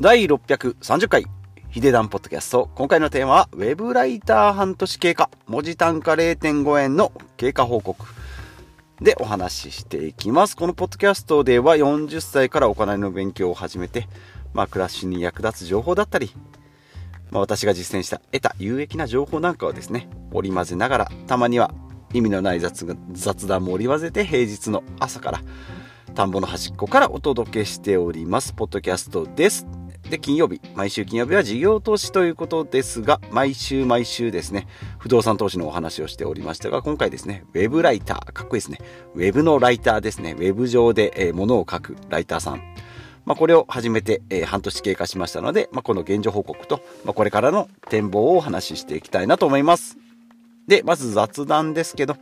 第630回、ヒデダンポッドキャスト。今回のテーマは、ウェブライター半年経過、文字単価0.5円の経過報告。でお話ししていきます。このポッドキャストでは40歳からお金の勉強を始めて、まあ、暮らしに役立つ情報だったり、まあ、私が実践した得た有益な情報なんかをですね、織り交ぜながら、たまには意味のない雑雑談も織り交ぜて平日の朝から田んぼの端っこからお届けしております。ポッドキャストです。で、金曜日、毎週金曜日は事業投資ということですが、毎週毎週ですね、不動産投資のお話をしておりましたが、今回ですね、ウェブライター、かっこいいですね。ウェブのライターですね。ウェブ上で、えー、物を書くライターさん。まあ、これを始めて、えー、半年経過しましたので、まあ、この現状報告と、まあ、これからの展望をお話ししていきたいなと思います。で、まず雑談ですけど、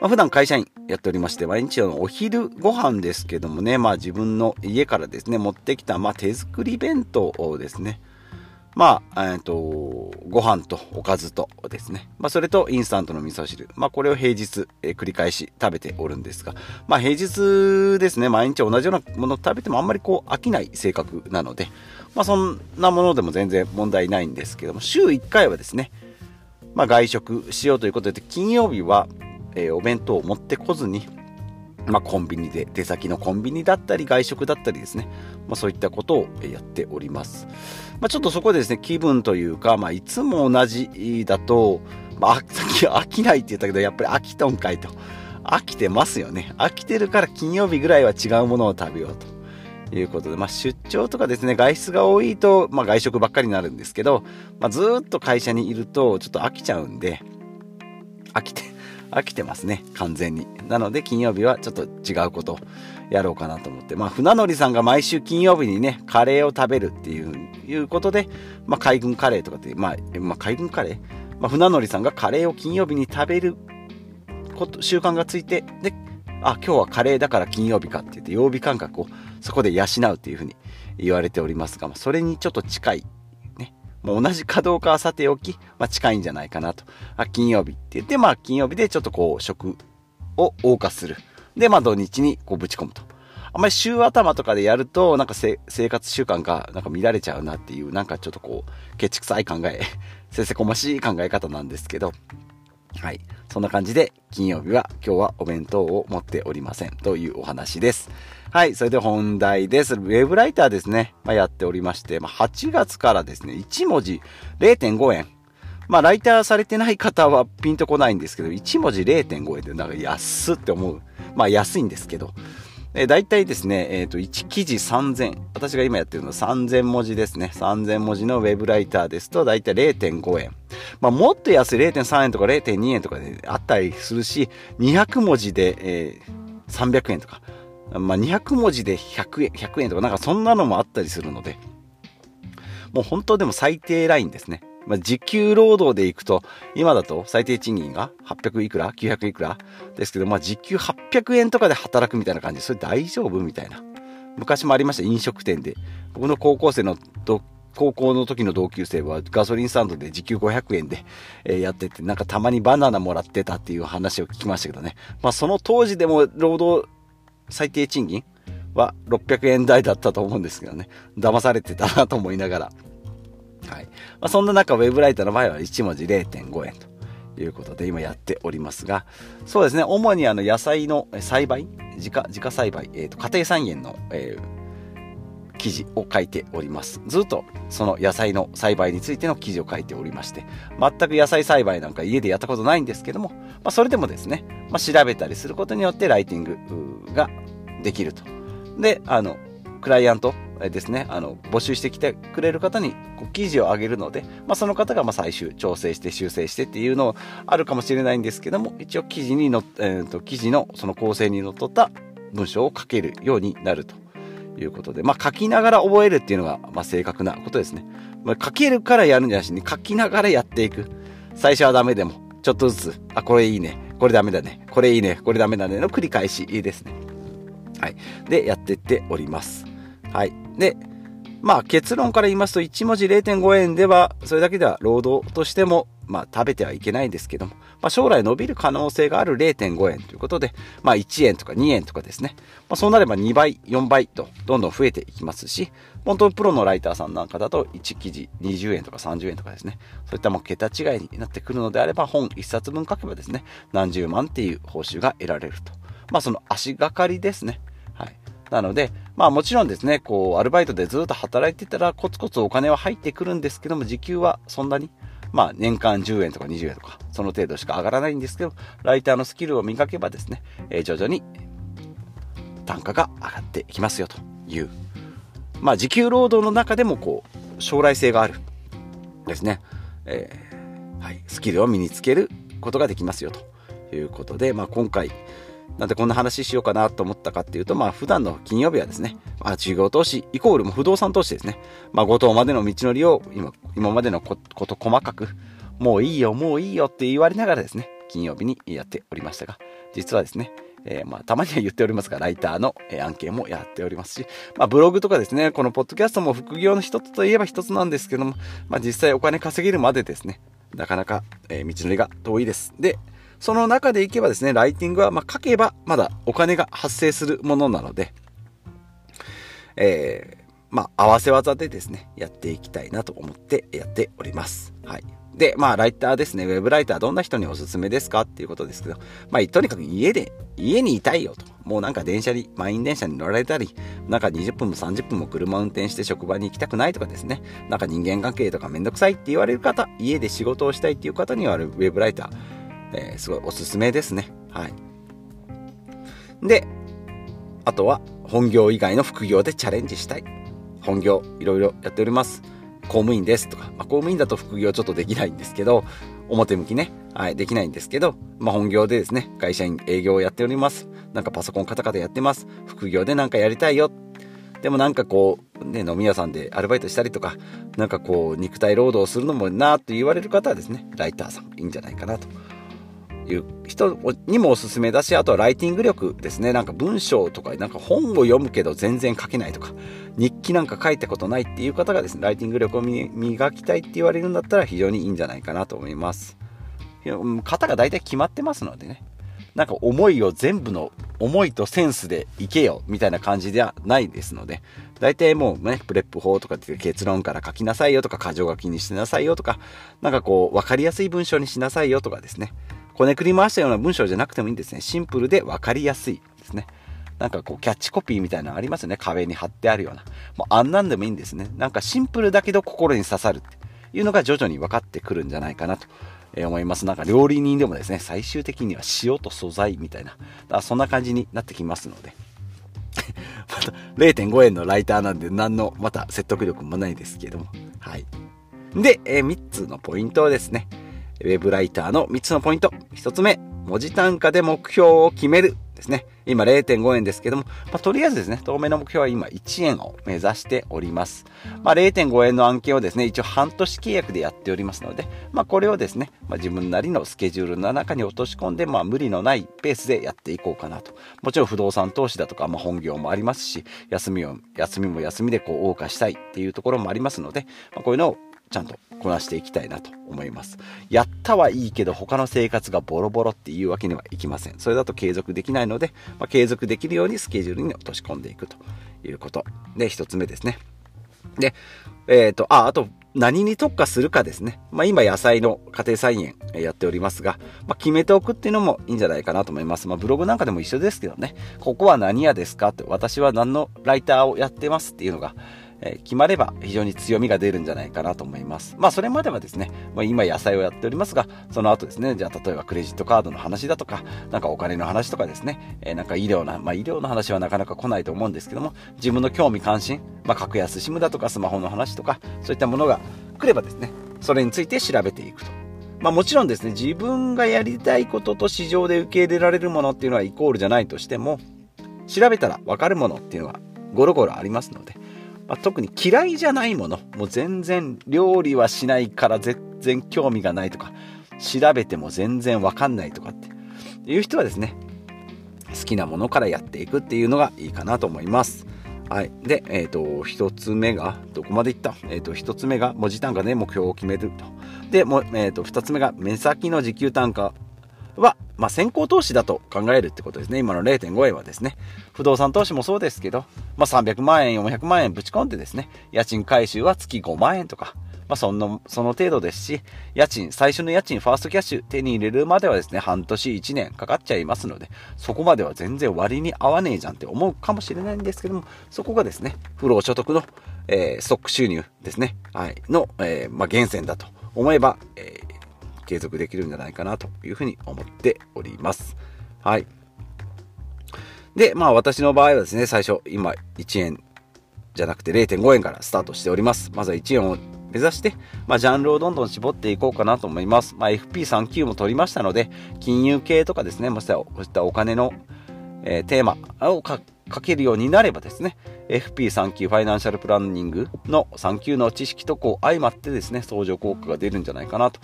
まあ、普段会社員やっておりまして、毎日のお昼ご飯ですけどもね、まあ自分の家からですね、持ってきた、まあ手作り弁当をですね、まあ、えっ、と、ご飯とおかずとですね、まあそれとインスタントの味噌汁、まあこれを平日、えー、繰り返し食べておるんですが、まあ平日ですね、毎日同じようなものを食べてもあんまりこう飽きない性格なので、まあそんなものでも全然問題ないんですけども、週1回はですね、まあ外食しようということで、金曜日は、えー、お弁当を持ってこずに、まあ、コンビニで、出先のコンビニだったり、外食だったりですね、まあ、そういったことをやっております。まあ、ちょっとそこでですね、気分というか、まあ、いつも同じだと、まあ、さっき飽きないって言ったけど、やっぱり飽きとんかいと。飽きてますよね。飽きてるから金曜日ぐらいは違うものを食べようということで、まあ、出張とかですね、外出が多いと、まあ、外食ばっかりになるんですけど、まあ、ずっと会社にいると、ちょっと飽きちゃうんで、飽きて、飽きてますね、完全に。なので、金曜日はちょっと違うことやろうかなと思って。まあ、船乗りさんが毎週金曜日にね、カレーを食べるっていう、いうことで、まあ、海軍カレーとかって、まあ、まあ、海軍カレー？まあ、船乗りさんがカレーを金曜日に食べること、習慣がついて、で、あ、今日はカレーだから金曜日かって言って、曜日感覚をそこで養うっていうふうに言われておりますが、ま、それにちょっと近いまあ同じかどうかはさておき、まあ、近いんじゃないかなと。あ金曜日って言って、まあ、金曜日でちょっとこう、食を謳歌する。で、まあ、土日にこう、ぶち込むと。あんまり週頭とかでやると、なんか生活習慣がなんか乱れちゃうなっていう、なんかちょっとこう、ケチくさい考え、せせこましい考え方なんですけど、はい。そんな感じで、金曜日は今日はお弁当を持っておりませんというお話です。はい。それで本題です。ウェブライターですね。まあ、やっておりまして、まあ、8月からですね、1文字0.5円。まあ、ライターされてない方はピンとこないんですけど、1文字0.5円でなんか安って思う。まあ、安いんですけど。えー、大体ですね、えっ、ー、と、1記事3000。私が今やってるのは3000文字ですね。3000文字のウェブライターですと、大体0.5円。まあ、もっと安い0.3円とか0.2円とかであったりするし、200文字で、えー、300円とか。まあ、200文字で100円、100円とかなんかそんなのもあったりするので、もう本当でも最低ラインですね。まあ、時給労働でいくと、今だと最低賃金が800いくら ?900 いくらですけど、まあ、時給800円とかで働くみたいな感じ。それ大丈夫みたいな。昔もありました、飲食店で。僕の高校生の高校の時の同級生はガソリンスタンドで時給500円で、えやってて、なんかたまにバナナもらってたっていう話を聞きましたけどね。まあその当時でも労働最低賃金は600円台だったと思うんですけどね。騙されてたなと思いながら。はい。まあ、そんな中、ウェブライターの場合は1文字0.5円ということで今やっておりますが、そうですね、主にあの野菜の栽培、自家、自家栽培、えっ、ー、と、家庭菜園の、えー、記事を書いております。ずっとその野菜の栽培についての記事を書いておりまして、全く野菜栽培なんか家でやったことないんですけども、まあ、それでもですね、まあ、調べたりすることによってライティングができると。で、あの、クライアントですね、あの、募集してきてくれる方にこう記事を上げるので、まあ、その方がま最終調整して修正してっていうのあるかもしれないんですけども、一応記事にの、えーと、記事のその構成にのっとった文章を書けるようになるということで、まあ、書きながら覚えるっていうのが、ま正確なことですね。まあ、書けるからやるんじゃなしに、書きながらやっていく。最初はダメでも、ちょっとずつ、あ、これいいね、これダメだね、これいいね、これダメだねの繰り返しですね。はい。で、やってっております。はい。で、まあ結論から言いますと1文字0.5円では、それだけでは労働としてもまあ、食べてはいけないんですけども、まあ、将来伸びる可能性がある0.5円ということで、まあ、1円とか2円とかですね、まあ、そうなれば2倍、4倍とどんどん増えていきますし、本当にプロのライターさんなんかだと1記事20円とか30円とかですね、そういったもう桁違いになってくるのであれば、本1冊分書けばですね、何十万っていう報酬が得られると。まあ、その足がかりですね。はい。なので、まあもちろんですね、こう、アルバイトでずっと働いてたらコツコツお金は入ってくるんですけども、時給はそんなに、まあ年間10円とか20円とか、その程度しか上がらないんですけど、ライターのスキルを磨けばですね、えー、徐々に単価が上がっていきますよという、まあ時給労働の中でもこう、将来性があるですね、えー、はい、スキルを身につけることができますよということで、まあ今回、なんでこんな話しようかなと思ったかっていうと、まあ普段の金曜日はですね、まあ事業投資イコールも不動産投資ですね。まあ五島までの道のりを今、今までのこと細かく、もういいよ、もういいよって言われながらですね、金曜日にやっておりましたが、実はですね、えー、まあ、たまには言っておりますが、ライターの、えー、案件もやっておりますし、まあ、ブログとかですね、このポッドキャストも副業の一つといえば一つなんですけども、まあ、実際お金稼げるまでですね、なかなか、え、道のりが遠いです。で、その中でいけばですね、ライティングは、ま書けばまだお金が発生するものなので、えー、まあ、合わせ技でですね、やっていきたいなと思ってやっております。はい。で、まあ、ライターですね、ウェブライターどんな人におすすめですかっていうことですけど、まあ、とにかく家で、家にいたいよと。もうなんか電車に、満員電車に乗られたり、なんか20分も30分も車運転して職場に行きたくないとかですね、なんか人間関係とかめんどくさいって言われる方、家で仕事をしたいっていう方には、ウェブライター、えー、すごいおすすめですね。はい。で、あとは本業以外の副業でチャレンジしたい。本業いろいろやっております。公務員ですとか、まあ、公務員だと副業ちょっとできないんですけど、表向きね、はい、できないんですけど、まあ、本業でですね、会社員営業をやっております。なんかパソコンカタカタやってます。副業でなんかやりたいよ。でもなんかこう、ね、飲み屋さんでアルバイトしたりとか、なんかこう、肉体労働するのもなーって言われる方はですね、ライターさんいいんじゃないかなという人にもおすすめだし、あとはライティング力ですね。なんか文章とか、なんか本を読むけど全然書けないとか、日記なんか書いたことないっていう方がですね、ライティング力を磨きたいって言われるんだったら非常にいいんじゃないかなと思います。型が大体決まってますのでね。なんか思いを全部の思いとセンスでいけよみたいな感じではないですので、大体もうね、プレップ法とかって結論から書きなさいよとか、箇条書きにしてなさいよとか、なんかこう、わかりやすい文章にしなさいよとかですね。こねくり回したような文章じゃなくてもいいんですね。シンプルで分かりやすいですね。なんかこうキャッチコピーみたいなのありますよね。壁に貼ってあるような。もうあんなんでもいいんですね。なんかシンプルだけど心に刺さるっていうのが徐々に分かってくるんじゃないかなと思います。なんか料理人でもですね、最終的には塩と素材みたいな、だそんな感じになってきますので。また0.5円のライターなんで何のまた説得力もないですけども。はい。で、えー、3つのポイントですね。ウェブライターの3つのポイント。1つ目、文字単価で目標を決めるですね。今0.5円ですけども、まあ、とりあえずですね、当面の目標は今1円を目指しております。まあ、0.5円の案件をですね、一応半年契約でやっておりますので、まあ、これをですね、ま、自分なりのスケジュールの中に落とし込んで、まあ、無理のないペースでやっていこうかなと。もちろん不動産投資だとか、ま、本業もありますし、休みを、休みも休みでこう、謳歌したいっていうところもありますので、ま、こういうのをちゃんとこなしていきたいなと思います。やったはいいけど他の生活がボロボロっていうわけにはいきません。それだと継続できないので、まあ、継続できるようにスケジュールに落とし込んでいくということ。で、一つ目ですね。で、えっ、ー、と、あ、あと、何に特化するかですね。まあ、今野菜の家庭菜園やっておりますが、まあ、決めておくっていうのもいいんじゃないかなと思います。まあ、ブログなんかでも一緒ですけどね。ここは何屋ですかって、私は何のライターをやってますっていうのが、え決まれば非常に強みが出るんじゃないかなと思います。まあそれまではですね、まあ、今野菜をやっておりますが、その後ですね、じゃあ例えばクレジットカードの話だとか、なんかお金の話とかですね、えー、なんか医療な、まあ医療の話はなかなか来ないと思うんですけども、自分の興味関心、まあ格安 SIM だとかスマホの話とか、そういったものが来ればですね、それについて調べていくと。まあもちろんですね、自分がやりたいことと市場で受け入れられるものっていうのはイコールじゃないとしても、調べたらわかるものっていうのはゴロゴロありますので、まあ、特に嫌いじゃないもの、もう全然料理はしないから全然興味がないとか、調べても全然わかんないとかっていう人はですね、好きなものからやっていくっていうのがいいかなと思います。はい。で、えっ、ー、と、一つ目が、どこまでいった？えっ、ー、と、一つ目が文字単価で目標を決めると。で、もえっ、ー、と、2つ目が目先の時給単価は、まあ、先行投資だと考えるってことですね。今の0.5円はですね。不動産投資もそうですけど、まあ、300万円、400万円ぶち込んでですね、家賃回収は月5万円とか、まあ、その、その程度ですし、家賃、最初の家賃、ファーストキャッシュ手に入れるまではですね、半年、1年かかっちゃいますので、そこまでは全然割に合わねえじゃんって思うかもしれないんですけども、そこがですね、不労所得の、えー、ストック収入ですね、はい、の、えー、まあ、源泉だと思えば、えー、継続できるんじゃないかなというふうに思っております。はい。で、まあ私の場合はですね、最初、今1円じゃなくて0.5円からスタートしております。まずは1円を目指して、まあ、ジャンルをどんどん絞っていこうかなと思います。まあ、FP39 も取りましたので、金融系とかですね、もしこうしたお金の、えー、テーマを書けるようになればですね、FP39 ファイナンシャルプランニングの3級の知識とこう相まってですね、相乗効果が出るんじゃないかなと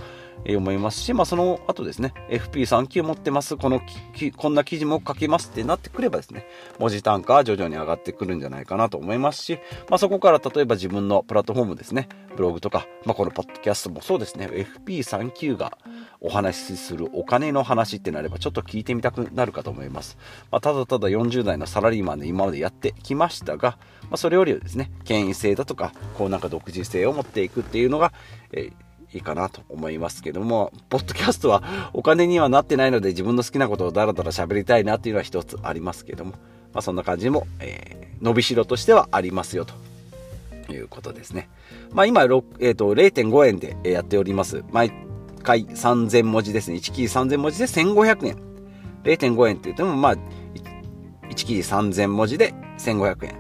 思いますし、まあ、その後ですね、FP3 級持ってます、このこんな記事も書けますってなってくればですね、文字単価は徐々に上がってくるんじゃないかなと思いますし、まあ、そこから例えば自分のプラットフォームですね、ブログとか、まあ、このポッドキャストもそうですね、FP3 級がお話しするお金の話ってなればちょっと聞いてみたくなるかと思います。まあ、ただただ40代のサラリーマン今までやってきましたが、まあ、それよりですね、権威性だとか、こうなんか独自性を持っていくっていうのが、えーいいかなと思いますけども、ポッドキャストはお金にはなってないので自分の好きなことをダラダラ喋りたいなっていうのは一つありますけども、まあ、そんな感じも、えー、伸びしろとしてはありますよということですね。まあ今、えーと、0.5円でやっております。毎回3000文字ですね。1記事3000文字で1500円。0.5円って言っても、まあ、1記事3000文字で1500円。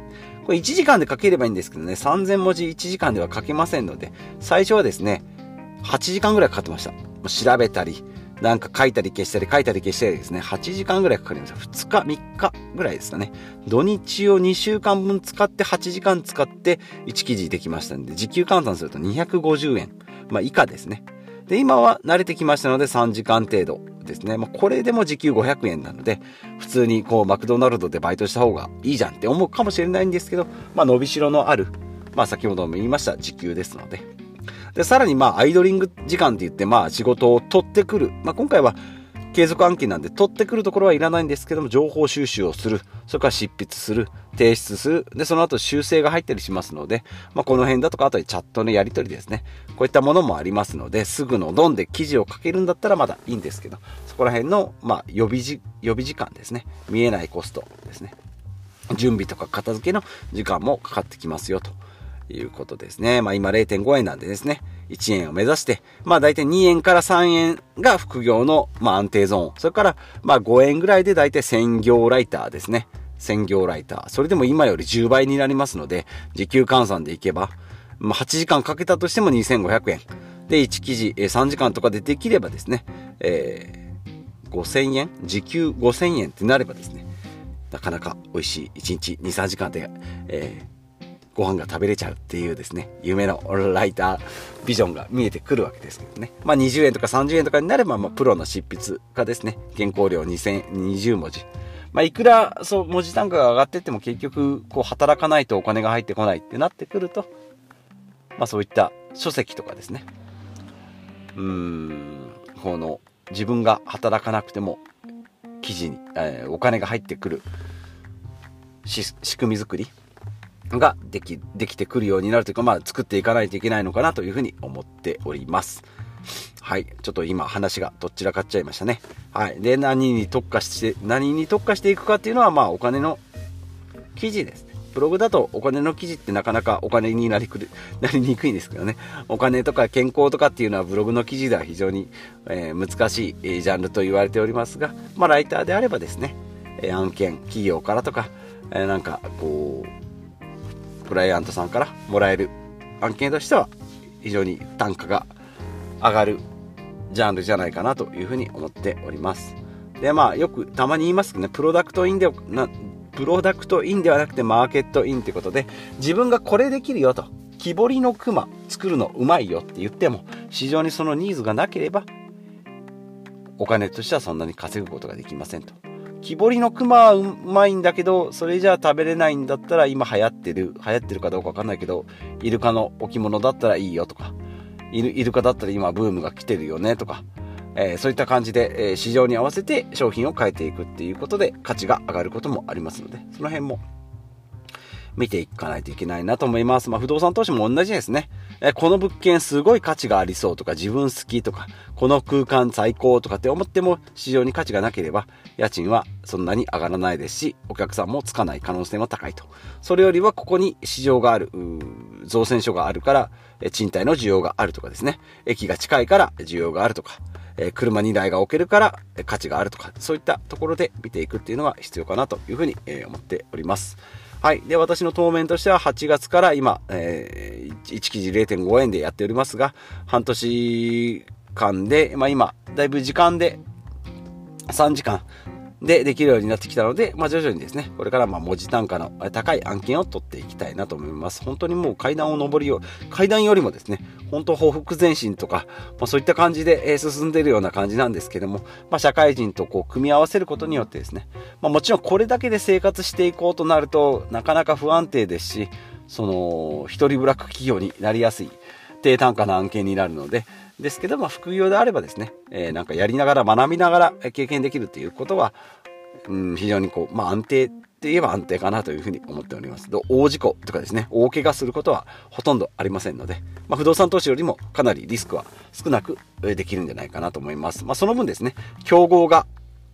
これ1時間で書ければいいんですけどね、3000文字1時間では書けませんので、最初はですね、8時間ぐらいかかってました。調べたり、なんか書いたり消したり書いたり消したりですね、8時間ぐらいかかりました。2日、3日ぐらいですかね。土日を2週間分使って8時間使って1記事できましたんで、時給換算すると250円。まあ以下ですね。で、今は慣れてきましたので3時間程度ですね。まあこれでも時給500円なので、普通にこうマクドナルドでバイトした方がいいじゃんって思うかもしれないんですけど、まあ伸びしろのある、まあ先ほども言いました時給ですので、で、さらにまあ、アイドリング時間って言って、まあ、仕事を取ってくる。まあ、今回は、継続案件なんで、取ってくるところはいらないんですけども、情報収集をする。それから執筆する。提出する。で、その後修正が入ったりしますので、まあ、この辺だとか、あとでチャットのやり取りですね。こういったものもありますので、すぐのドンで記事を書けるんだったらまだいいんですけど、そこら辺の、まあ、予備時、予備時間ですね。見えないコストですね。準備とか片付けの時間もかかってきますよと。いうことですね。まあ今0.5円なんでですね、1円を目指して、まあ大体2円から3円が副業の、まあ、安定ゾーン。それからまあ5円ぐらいで大体専業ライターですね。専業ライター。それでも今より10倍になりますので、時給換算でいけば、まあ8時間かけたとしても2500円。で、1記事3時間とかでできればですね、えー、5000円時給5000円ってなればですね、なかなか美味しい1日2、3時間で、えーご飯が食べれちゃうっていうですね、夢のライタービジョンが見えてくるわけですけどね。まあ20円とか30円とかになれば、まあプロの執筆家ですね。原稿料2020文字。まあいくらそう文字単価が上がってっても結局こう働かないとお金が入ってこないってなってくると、まあそういった書籍とかですね。うん、この自分が働かなくても記事に、えー、お金が入ってくる仕組み作りができ、できてくるようになるというか、まあ、作っていかないといけないのかなというふうに思っております。はい。ちょっと今話がどちらかっちゃいましたね。はい。で、何に特化して、何に特化していくかっていうのは、まあ、お金の記事ですね。ブログだとお金の記事ってなかなかお金になりくる、なりにくいんですけどね。お金とか健康とかっていうのはブログの記事では非常に、えー、難しいジャンルと言われておりますが、まあ、ライターであればですね、え案件、企業からとか、えー、なんか、こう、クライアントさんからもらえる案件としては非常に単価が上がるジャンルじゃないかなというふうに思っております。で、まあよくたまに言いますけどね、プロダクトインでな、プロダクトインではなくてマーケットインってことで、自分がこれできるよと、木彫りの熊作るのうまいよって言っても、市場にそのニーズがなければ、お金としてはそんなに稼ぐことができませんと。木彫りの熊はうまいんだけど、それじゃあ食べれないんだったら今流行ってる、流行ってるかどうかわかんないけど、イルカの置物だったらいいよとか、イルイルカだったら今ブームが来てるよねとか、えー、そういった感じで、えー、市場に合わせて商品を変えていくっていうことで価値が上がることもありますので、その辺も見ていかないといけないなと思います。まあ、不動産投資も同じですね。えこの物件すごい価値がありそうとか、自分好きとか、この空間最高とかって思っても市場に価値がなければ、家賃はそんなに上がらないですし、お客さんもつかない可能性も高いと。それよりはここに市場がある、造船所があるから、賃貸の需要があるとかですね。駅が近いから需要があるとか、え車2台が置けるから価値があるとか、そういったところで見ていくっていうのが必要かなというふうに思っております。はい。で、私の当面としては8月から今、えー、1記事0.5円でやっておりますが、半年間で、まあ今、だいぶ時間で3時間でできるようになってきたので、まあ、徐々にですね、これからま文字単価の高い案件を取っていきたいなと思います。本当にもう階段を上りよ、階段よりもですね、本当報復前進とか、まあ、そういった感じで進んでいるような感じなんですけども、まあ、社会人とこう組み合わせることによってですね、まあ、もちろんこれだけで生活していこうとなるとなかなか不安定ですし、その、一人ブラック企業になりやすい低単価な案件になるので、ですけど、まあ、副業であればですね、えー、なんかやりながら学びながら経験できるということは、うん、非常にこう、まあ、安定って言えば安定かなというふうに思っております。大事故とかですね、大怪我することはほとんどありませんので、まあ、不動産投資よりもかなりリスクは少なくできるんじゃないかなと思います。まあ、その分ですね、競合が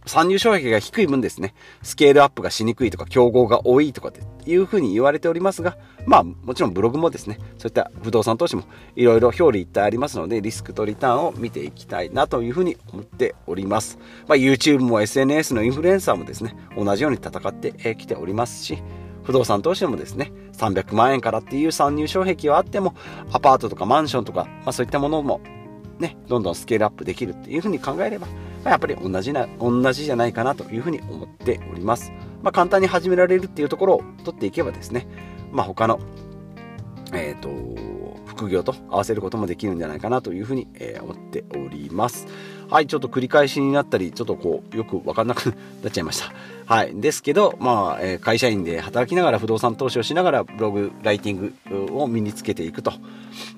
参入障壁が低い分ですね、スケールアップがしにくいとか、競合が多いとかっていうふうに言われておりますが、まあ、もちろんブログもですね、そういった不動産投資もいろいろ表裏一体ありますので、リスクとリターンを見ていきたいなというふうに思っております。まあ、YouTube も SNS のインフルエンサーもですね、同じように戦ってきておりますし、不動産投資でもですね、300万円からっていう参入障壁はあっても、アパートとかマンションとか、まあそういったものもね、どんどんスケールアップできるっていうふうに考えれば、やっぱり同じな、同じじゃないかなというふうに思っております。まあ、簡単に始められるっていうところを取っていけばですね、まあ、他の、えっ、ー、と、副業と合わせることもできるんじゃないかなというふうに、えー、思っております。はい、ちょっと繰り返しになったり、ちょっとこう、よくわかんなくなっちゃいました。はい。ですけど、まあ、えー、会社員で働きながら不動産投資をしながらブログ、ライティングを身につけていくと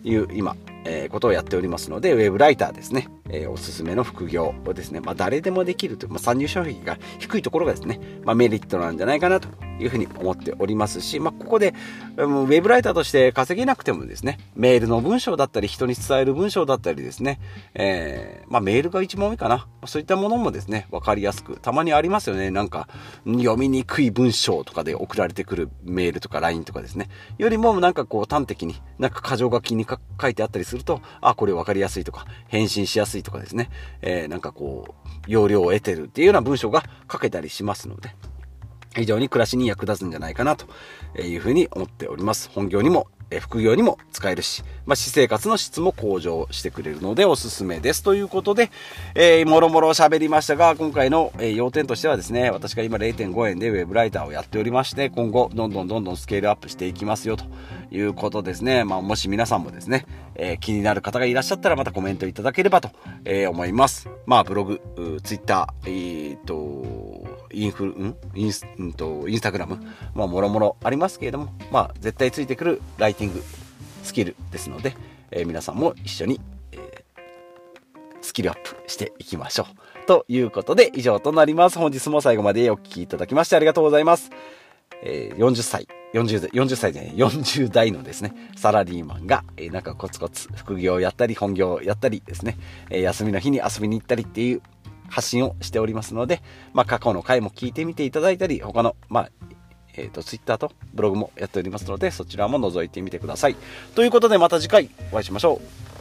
いう今、え、ことをやっておりますので、ウェブライターですね、えー、おすすめの副業をですね、まあ、誰でもできるという、まあ、参入障壁が低いところがですね、まあ、メリットなんじゃないかなというふうに思っておりますし、まあ、ここで、ウェブライターとして稼げなくてもですね、メールの文章だったり、人に伝える文章だったりですね、えー、まあ、メールが一番多いかな。そういったものもですね、わかりやすく、たまにありますよね、なんか、読みにくい文章とかで送られてくるメールとか LINE とかですね、よりもなんかこう端的に、なんか箇条書きに書いてあったりすると、あ、これわかりやすいとか、返信しやすいとかですね、えー、なんかこう、要領を得てるっていうような文章が書けたりしますので、非常に暮らしに役立つんじゃないかなというふうに思っております。本業にもえ副業にも使えるし、まあ、私生活の質も向上してくれるのでおすすめです。ということで、えー、もろもろ喋りましたが、今回の、え、要点としてはですね、私が今0.5円でウェブライターをやっておりまして、今後、どんどんどんどんスケールアップしていきますよということですね。まあ、もし皆さんもですね、えー、気になる方がいらっしゃったらまたコメントいただければと、え、思います。まあ、ブログ、ツイッター、えー、っと、インフル、ん？インス、んと、インスタグラム、まあ、もろもろありますけれども、まあ、絶対ついてくるライティングスキルですので、えー、皆さんも一緒に、えー、スキルアップしていきましょう。ということで、以上となります。本日も最後までお聴きいただきましてありがとうございます。えー、40歳、40代、40歳でね、40代のですね、サラリーマンが、えー、なんかコツコツ副業をやったり、本業をやったりですね、えー、休みの日に遊びに行ったりっていう発信をしておりますので、まあ、過去の回も聞いてみていただいたり、他の、まあ、えっ、ー、と、Twitter とブログもやっておりますので、そちらも覗いてみてください。ということで、また次回お会いしましょう。